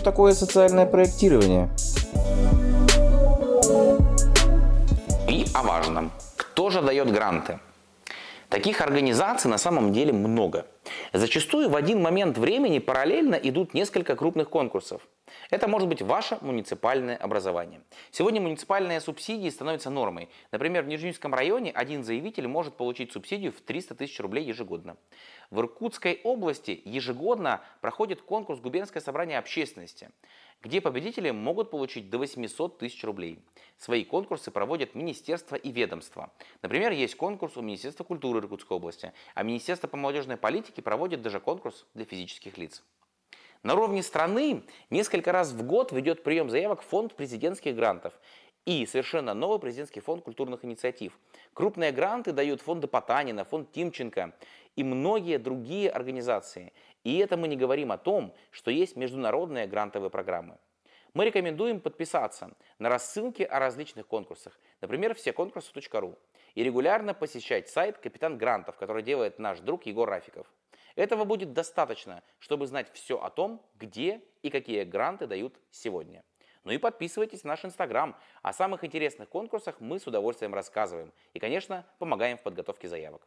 такое социальное проектирование? И о важном. Кто же дает гранты? Таких организаций на самом деле много. Зачастую в один момент времени параллельно идут несколько крупных конкурсов. Это может быть ваше муниципальное образование. Сегодня муниципальные субсидии становятся нормой. Например, в Нижнеудинском районе один заявитель может получить субсидию в 300 тысяч рублей ежегодно. В Иркутской области ежегодно проходит конкурс «Губернское собрание общественности», где победители могут получить до 800 тысяч рублей. Свои конкурсы проводят министерства и ведомства. Например, есть конкурс у Министерства культуры Иркутской области, а Министерство по молодежной политике проводит даже конкурс для физических лиц. На уровне страны несколько раз в год ведет прием заявок фонд президентских грантов и совершенно новый президентский фонд культурных инициатив. Крупные гранты дают фонды Потанина, фонд Тимченко и многие другие организации. И это мы не говорим о том, что есть международные грантовые программы. Мы рекомендуем подписаться на рассылки о различных конкурсах, например, всеконкурсы.ру, и регулярно посещать сайт «Капитан Грантов», который делает наш друг Егор Рафиков. Этого будет достаточно, чтобы знать все о том, где и какие гранты дают сегодня. Ну и подписывайтесь в наш Инстаграм. О самых интересных конкурсах мы с удовольствием рассказываем. И, конечно, помогаем в подготовке заявок.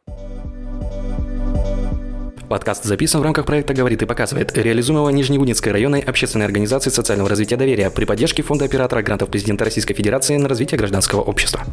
Подкаст записан в рамках проекта «Говорит и показывает», реализуемого Нижневудинской районной общественной организации социального развития доверия при поддержке Фонда оператора грантов президента Российской Федерации на развитие гражданского общества.